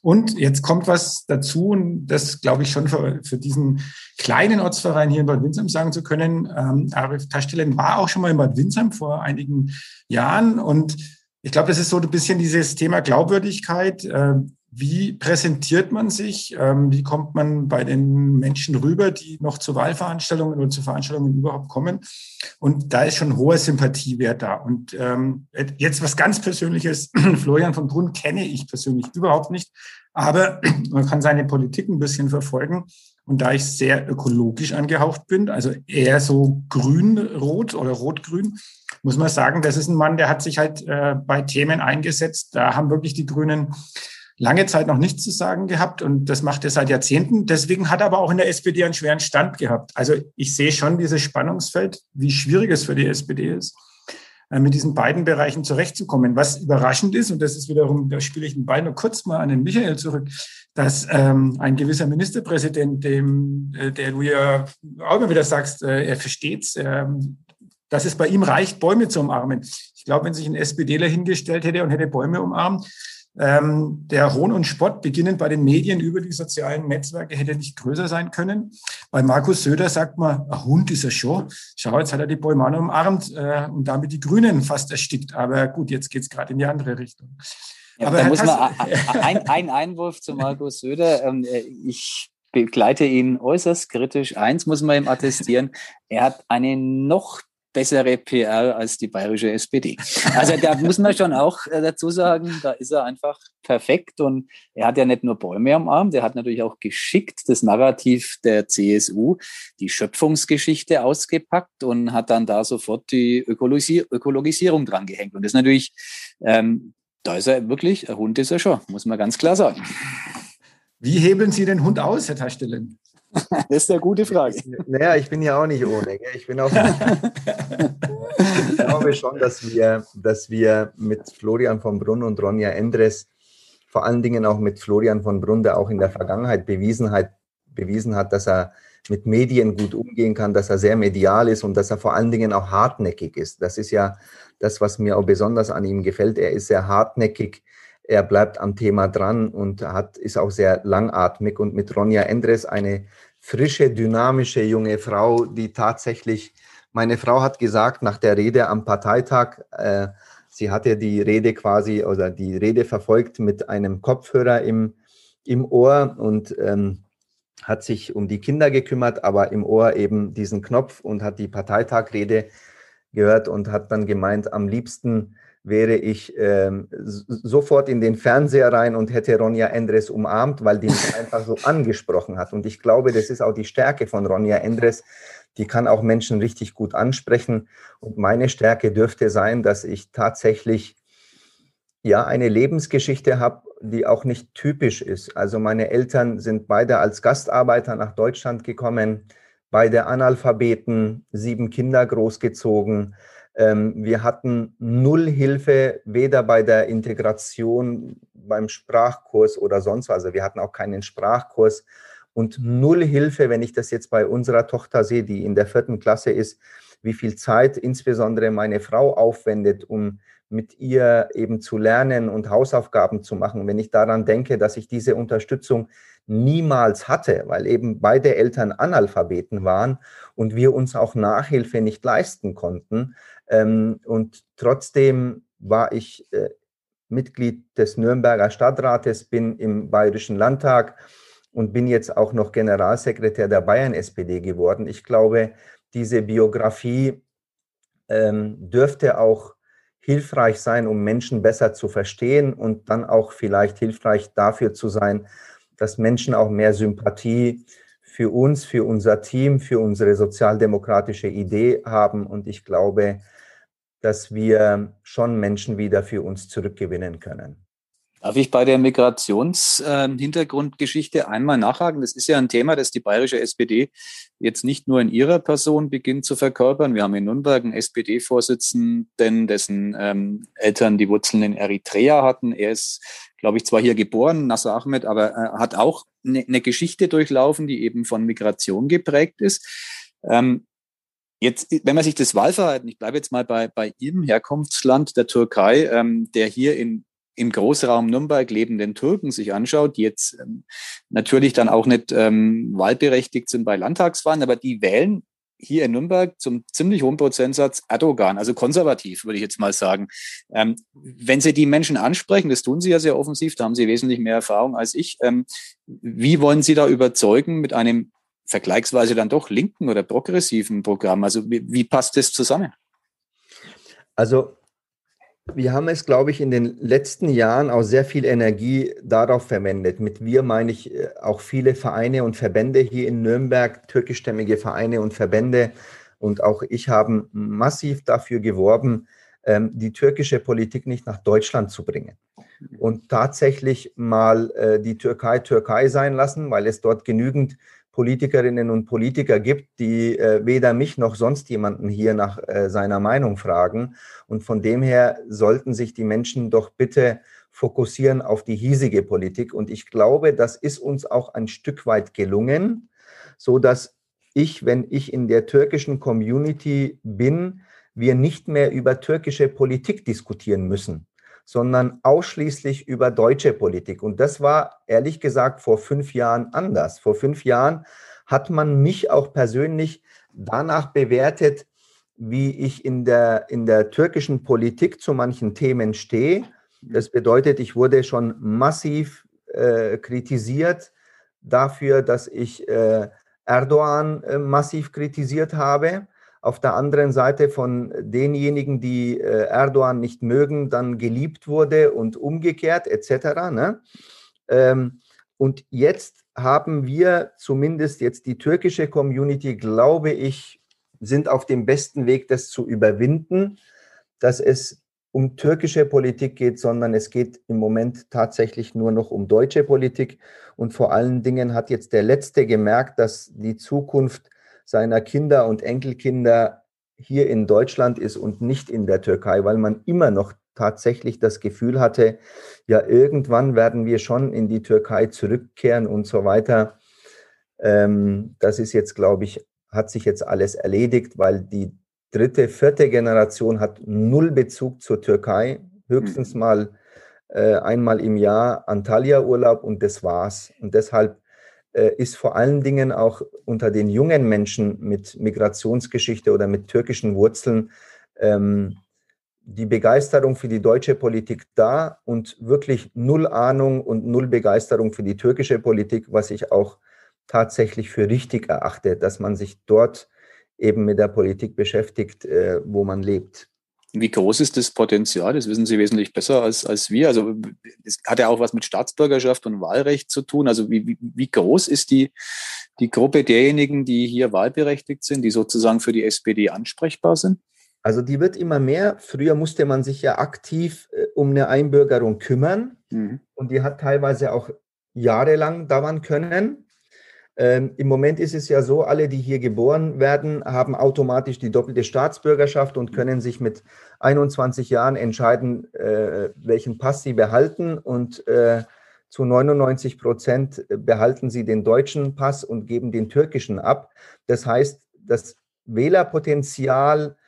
Und jetzt kommt was dazu, und das glaube ich schon für, für diesen kleinen Ortsverein hier in Bad Windsheim sagen zu können. Ähm, Arif Taschdelen war auch schon mal in Bad Windsheim vor einigen Jahren. Und ich glaube, das ist so ein bisschen dieses Thema Glaubwürdigkeit. Äh, wie präsentiert man sich? Ähm, wie kommt man bei den Menschen rüber, die noch zu Wahlveranstaltungen oder zu Veranstaltungen überhaupt kommen? Und da ist schon hoher Sympathiewert da. Und ähm, jetzt was ganz Persönliches. Florian von Brunn kenne ich persönlich überhaupt nicht, aber man kann seine Politik ein bisschen verfolgen. Und da ich sehr ökologisch angehaucht bin, also eher so grün-rot oder rot-grün, muss man sagen, das ist ein Mann, der hat sich halt äh, bei Themen eingesetzt. Da haben wirklich die Grünen lange Zeit noch nichts zu sagen gehabt und das macht er seit Jahrzehnten. Deswegen hat er aber auch in der SPD einen schweren Stand gehabt. Also ich sehe schon dieses Spannungsfeld, wie schwierig es für die SPD ist, äh, mit diesen beiden Bereichen zurechtzukommen. Was überraschend ist, und das ist wiederum, da spiele ich den Ball nur kurz mal an den Michael zurück, dass ähm, ein gewisser Ministerpräsident, dem, äh, der du ja auch immer wieder sagst, äh, er versteht's, äh, dass es bei ihm reicht, Bäume zu umarmen. Ich glaube, wenn sich ein SPDler hingestellt hätte und hätte Bäume umarmt, ähm, der Hohn und Spott, beginnend bei den Medien über die sozialen Netzwerke, hätte nicht größer sein können. Bei Markus Söder sagt man, ein Hund ist er schon. Schau, jetzt hat er die Bäume umarmt äh, und damit die Grünen fast erstickt. Aber gut, jetzt geht es gerade in die andere Richtung. Ja, aber da muss man ein, ein Einwurf zu Markus Söder. Ähm, äh, ich begleite ihn äußerst kritisch. Eins muss man ihm attestieren, er hat eine noch bessere PR als die bayerische SPD. Also da muss man schon auch äh, dazu sagen, da ist er einfach perfekt und er hat ja nicht nur Bäume am Arm, der hat natürlich auch geschickt das Narrativ der CSU, die Schöpfungsgeschichte ausgepackt und hat dann da sofort die Ökologisier Ökologisierung dran gehängt. Und das ist natürlich, ähm, da ist er wirklich, ein Hund ist er schon, muss man ganz klar sagen. Wie hebeln Sie den Hund aus, Herr Taschdelen? Das ist eine gute Frage. Naja, ich bin ja auch nicht ohne. Ich bin auch. ich glaube schon, dass wir, dass wir mit Florian von Brunn und Ronja Endres, vor allen Dingen auch mit Florian von Brunn, der auch in der Vergangenheit bewiesen hat, bewiesen hat, dass er mit Medien gut umgehen kann, dass er sehr medial ist und dass er vor allen Dingen auch hartnäckig ist. Das ist ja das, was mir auch besonders an ihm gefällt. Er ist sehr hartnäckig er bleibt am Thema dran und hat, ist auch sehr langatmig. Und mit Ronja Endres eine frische, dynamische junge Frau, die tatsächlich, meine Frau hat gesagt nach der Rede am Parteitag, äh, sie hatte die Rede quasi oder die Rede verfolgt mit einem Kopfhörer im, im Ohr und ähm, hat sich um die Kinder gekümmert, aber im Ohr eben diesen Knopf und hat die Parteitagrede gehört und hat dann gemeint, am liebsten wäre ich ähm, sofort in den Fernseher rein und hätte Ronja Endres umarmt, weil die mich einfach so angesprochen hat. Und ich glaube, das ist auch die Stärke von Ronja Endres. Die kann auch Menschen richtig gut ansprechen. Und meine Stärke dürfte sein, dass ich tatsächlich ja eine Lebensgeschichte habe, die auch nicht typisch ist. Also meine Eltern sind beide als Gastarbeiter nach Deutschland gekommen, beide Analphabeten, sieben Kinder großgezogen wir hatten null Hilfe, weder bei der Integration, beim Sprachkurs oder sonst was. Also wir hatten auch keinen Sprachkurs und null Hilfe, wenn ich das jetzt bei unserer Tochter sehe, die in der vierten Klasse ist, wie viel Zeit insbesondere meine Frau aufwendet, um mit ihr eben zu lernen und Hausaufgaben zu machen. Wenn ich daran denke, dass ich diese Unterstützung niemals hatte, weil eben beide Eltern Analphabeten waren und wir uns auch Nachhilfe nicht leisten konnten, ähm, und trotzdem war ich äh, Mitglied des Nürnberger Stadtrates, bin im Bayerischen Landtag und bin jetzt auch noch Generalsekretär der Bayern-SPD geworden. Ich glaube, diese Biografie ähm, dürfte auch hilfreich sein, um Menschen besser zu verstehen und dann auch vielleicht hilfreich dafür zu sein, dass Menschen auch mehr Sympathie für uns, für unser Team, für unsere sozialdemokratische Idee haben. Und ich glaube, dass wir schon Menschen wieder für uns zurückgewinnen können. Darf ich bei der Migrationshintergrundgeschichte einmal nachhaken? Das ist ja ein Thema, das die bayerische SPD jetzt nicht nur in ihrer Person beginnt zu verkörpern. Wir haben in Nürnberg einen SPD-Vorsitzenden, dessen ähm, Eltern die Wurzeln in Eritrea hatten. Er ist, glaube ich, zwar hier geboren, Nasser Ahmed, aber äh, hat auch eine, eine Geschichte durchlaufen, die eben von Migration geprägt ist. Ähm, Jetzt, wenn man sich das Wahlverhalten, ich bleibe jetzt mal bei, bei Ihrem Herkunftsland, der Türkei, ähm, der hier in im Großraum Nürnberg lebenden Türken sich anschaut, die jetzt ähm, natürlich dann auch nicht ähm, wahlberechtigt sind bei Landtagswahlen, aber die wählen hier in Nürnberg zum ziemlich hohen Prozentsatz Erdogan, also konservativ, würde ich jetzt mal sagen. Ähm, wenn Sie die Menschen ansprechen, das tun Sie ja sehr offensiv, da haben Sie wesentlich mehr Erfahrung als ich. Ähm, wie wollen Sie da überzeugen mit einem vergleichsweise dann doch linken oder progressiven Programm? Also wie, wie passt das zusammen? Also wir haben es, glaube ich, in den letzten Jahren auch sehr viel Energie darauf verwendet. Mit wir meine ich äh, auch viele Vereine und Verbände hier in Nürnberg, türkischstämmige Vereine und Verbände. Und auch ich haben massiv dafür geworben, ähm, die türkische Politik nicht nach Deutschland zu bringen. Und tatsächlich mal äh, die Türkei Türkei sein lassen, weil es dort genügend Politikerinnen und Politiker gibt, die äh, weder mich noch sonst jemanden hier nach äh, seiner Meinung fragen. Und von dem her sollten sich die Menschen doch bitte fokussieren auf die hiesige Politik. Und ich glaube, das ist uns auch ein Stück weit gelungen, so dass ich, wenn ich in der türkischen Community bin, wir nicht mehr über türkische Politik diskutieren müssen sondern ausschließlich über deutsche Politik. Und das war ehrlich gesagt vor fünf Jahren anders. Vor fünf Jahren hat man mich auch persönlich danach bewertet, wie ich in der, in der türkischen Politik zu manchen Themen stehe. Das bedeutet, ich wurde schon massiv äh, kritisiert dafür, dass ich äh, Erdogan äh, massiv kritisiert habe auf der anderen Seite von denjenigen, die äh, Erdogan nicht mögen, dann geliebt wurde und umgekehrt etc. Ne? Ähm, und jetzt haben wir zumindest jetzt die türkische Community, glaube ich, sind auf dem besten Weg, das zu überwinden, dass es um türkische Politik geht, sondern es geht im Moment tatsächlich nur noch um deutsche Politik. Und vor allen Dingen hat jetzt der Letzte gemerkt, dass die Zukunft seiner Kinder und Enkelkinder hier in Deutschland ist und nicht in der Türkei, weil man immer noch tatsächlich das Gefühl hatte, ja, irgendwann werden wir schon in die Türkei zurückkehren und so weiter. Ähm, das ist jetzt, glaube ich, hat sich jetzt alles erledigt, weil die dritte, vierte Generation hat null Bezug zur Türkei, höchstens mhm. mal äh, einmal im Jahr Antalya-Urlaub und das war's. Und deshalb ist vor allen Dingen auch unter den jungen Menschen mit Migrationsgeschichte oder mit türkischen Wurzeln ähm, die Begeisterung für die deutsche Politik da und wirklich null Ahnung und null Begeisterung für die türkische Politik, was ich auch tatsächlich für richtig erachte, dass man sich dort eben mit der Politik beschäftigt, äh, wo man lebt. Wie groß ist das Potenzial? Das wissen Sie wesentlich besser als, als wir. Also es hat ja auch was mit Staatsbürgerschaft und Wahlrecht zu tun. Also wie, wie, groß ist die, die Gruppe derjenigen, die hier wahlberechtigt sind, die sozusagen für die SPD ansprechbar sind? Also die wird immer mehr. Früher musste man sich ja aktiv äh, um eine Einbürgerung kümmern mhm. und die hat teilweise auch jahrelang dauern können. Ähm, Im Moment ist es ja so, alle, die hier geboren werden, haben automatisch die doppelte Staatsbürgerschaft und können sich mit 21 Jahren entscheiden, äh, welchen Pass sie behalten. Und äh, zu 99 Prozent behalten sie den deutschen Pass und geben den türkischen ab. Das heißt, das Wählerpotenzial äh,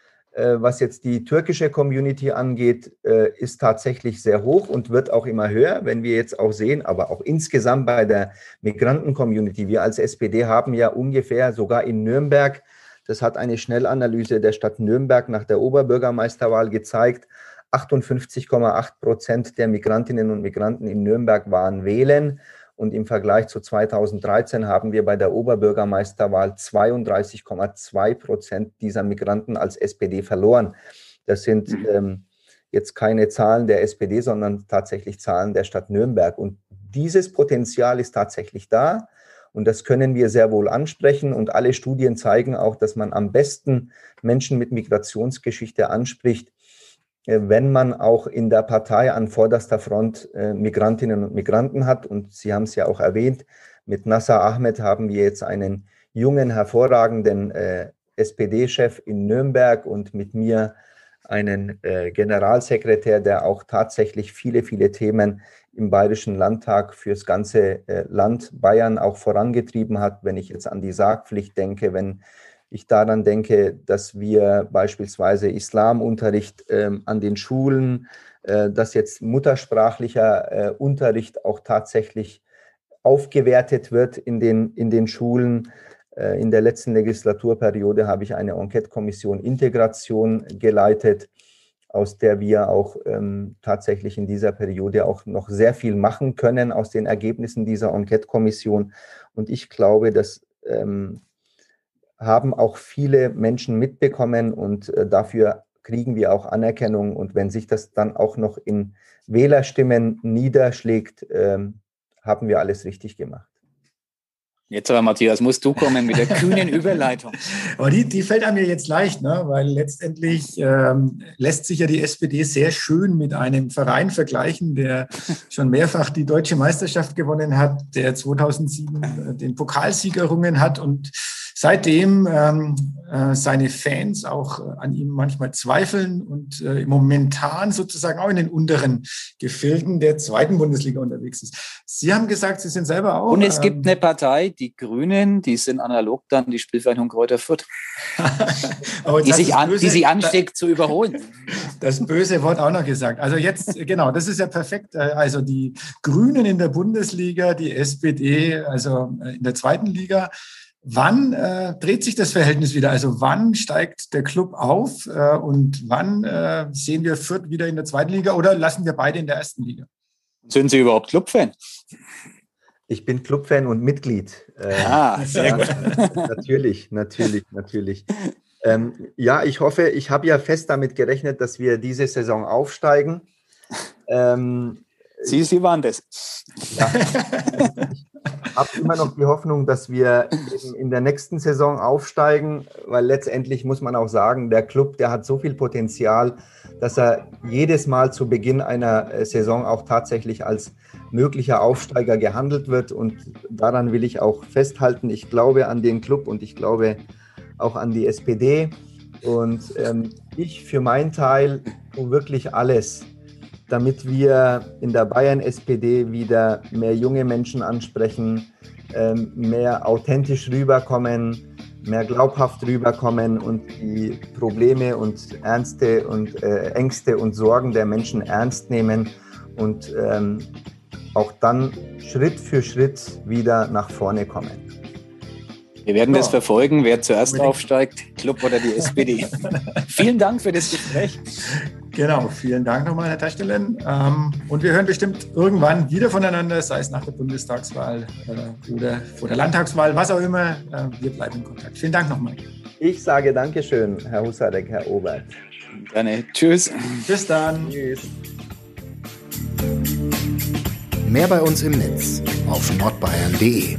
was jetzt die türkische Community angeht, äh, ist tatsächlich sehr hoch und wird auch immer höher, wenn wir jetzt auch sehen, aber auch insgesamt bei der Migranten-Community. Wir als SPD haben ja ungefähr sogar in Nürnberg, das hat eine Schnellanalyse der Stadt Nürnberg nach der Oberbürgermeisterwahl gezeigt, 58,8 Prozent der Migrantinnen und Migranten in Nürnberg waren wählen. Und im Vergleich zu 2013 haben wir bei der Oberbürgermeisterwahl 32,2 Prozent dieser Migranten als SPD verloren. Das sind mhm. ähm, jetzt keine Zahlen der SPD, sondern tatsächlich Zahlen der Stadt Nürnberg. Und dieses Potenzial ist tatsächlich da. Und das können wir sehr wohl ansprechen. Und alle Studien zeigen auch, dass man am besten Menschen mit Migrationsgeschichte anspricht, wenn man auch in der Partei an vorderster Front äh, Migrantinnen und Migranten hat. Und Sie haben es ja auch erwähnt, mit Nasser Ahmed haben wir jetzt einen jungen, hervorragenden äh, SPD-Chef in Nürnberg und mit mir einen äh, Generalsekretär, der auch tatsächlich viele, viele Themen im Bayerischen Landtag fürs ganze äh, Land Bayern auch vorangetrieben hat. Wenn ich jetzt an die Sargpflicht denke, wenn ich daran denke, dass wir beispielsweise Islamunterricht ähm, an den Schulen, äh, dass jetzt muttersprachlicher äh, Unterricht auch tatsächlich aufgewertet wird in den, in den Schulen. Äh, in der letzten Legislaturperiode habe ich eine Enquete-Kommission Integration geleitet, aus der wir auch ähm, tatsächlich in dieser Periode auch noch sehr viel machen können aus den Ergebnissen dieser Enquete-Kommission. Und ich glaube, dass ähm, haben auch viele Menschen mitbekommen und äh, dafür kriegen wir auch Anerkennung. Und wenn sich das dann auch noch in Wählerstimmen niederschlägt, ähm, haben wir alles richtig gemacht. Jetzt aber, Matthias, musst du kommen mit der kühnen Überleitung. Aber die, die fällt mir jetzt leicht, ne? weil letztendlich ähm, lässt sich ja die SPD sehr schön mit einem Verein vergleichen, der schon mehrfach die deutsche Meisterschaft gewonnen hat, der 2007 den Pokalsieg errungen hat und seitdem ähm, äh, seine Fans auch äh, an ihm manchmal zweifeln und äh, momentan sozusagen auch in den unteren Gefilden der zweiten Bundesliga unterwegs ist. Sie haben gesagt, Sie sind selber auch. Und es gibt ähm, eine Partei, die Grünen, die sind analog dann die Spielvereinigung Kräuter Fürth, die, sich an, böse, die sich ansteckt zu überholen. Das böse Wort auch noch gesagt. Also jetzt, genau, das ist ja perfekt. Äh, also die Grünen in der Bundesliga, die SPD, also äh, in der zweiten Liga. Wann äh, dreht sich das Verhältnis wieder? Also wann steigt der Club auf äh, und wann äh, sehen wir Fürth wieder in der zweiten Liga oder lassen wir beide in der ersten Liga? Sind Sie überhaupt Clubfan? Ich bin Clubfan und Mitglied. Äh, ah, sehr gut. natürlich, natürlich, natürlich. Ähm, ja, ich hoffe, ich habe ja fest damit gerechnet, dass wir diese Saison aufsteigen. Ähm, Sie, Sie waren das. Ja. Ich habe immer noch die Hoffnung, dass wir in der nächsten Saison aufsteigen, weil letztendlich muss man auch sagen, der Club, der hat so viel Potenzial, dass er jedes Mal zu Beginn einer äh, Saison auch tatsächlich als möglicher Aufsteiger gehandelt wird. Und daran will ich auch festhalten. Ich glaube an den Club und ich glaube auch an die SPD. Und ähm, ich für meinen Teil tue wirklich alles, damit wir in der Bayern-SPD wieder mehr junge Menschen ansprechen, ähm, mehr authentisch rüberkommen, mehr glaubhaft rüberkommen und die Probleme und Ernste und äh, Ängste und Sorgen der Menschen ernst nehmen und ähm, auch dann Schritt für Schritt wieder nach vorne kommen. Wir werden das verfolgen, wer zuerst aufsteigt, Club oder die SPD. Vielen Dank für das Gespräch. Genau, vielen Dank nochmal, Herr Taschelen. Ähm, und wir hören bestimmt irgendwann wieder voneinander, sei es nach der Bundestagswahl äh, oder vor der Landtagswahl, was auch immer. Äh, wir bleiben in Kontakt. Vielen Dank nochmal. Ich sage Dankeschön, Herr Husarek, Herr Obert. Gerne. Tschüss. Bis dann. Tschüss. Mehr bei uns im Netz auf nordbayern.de.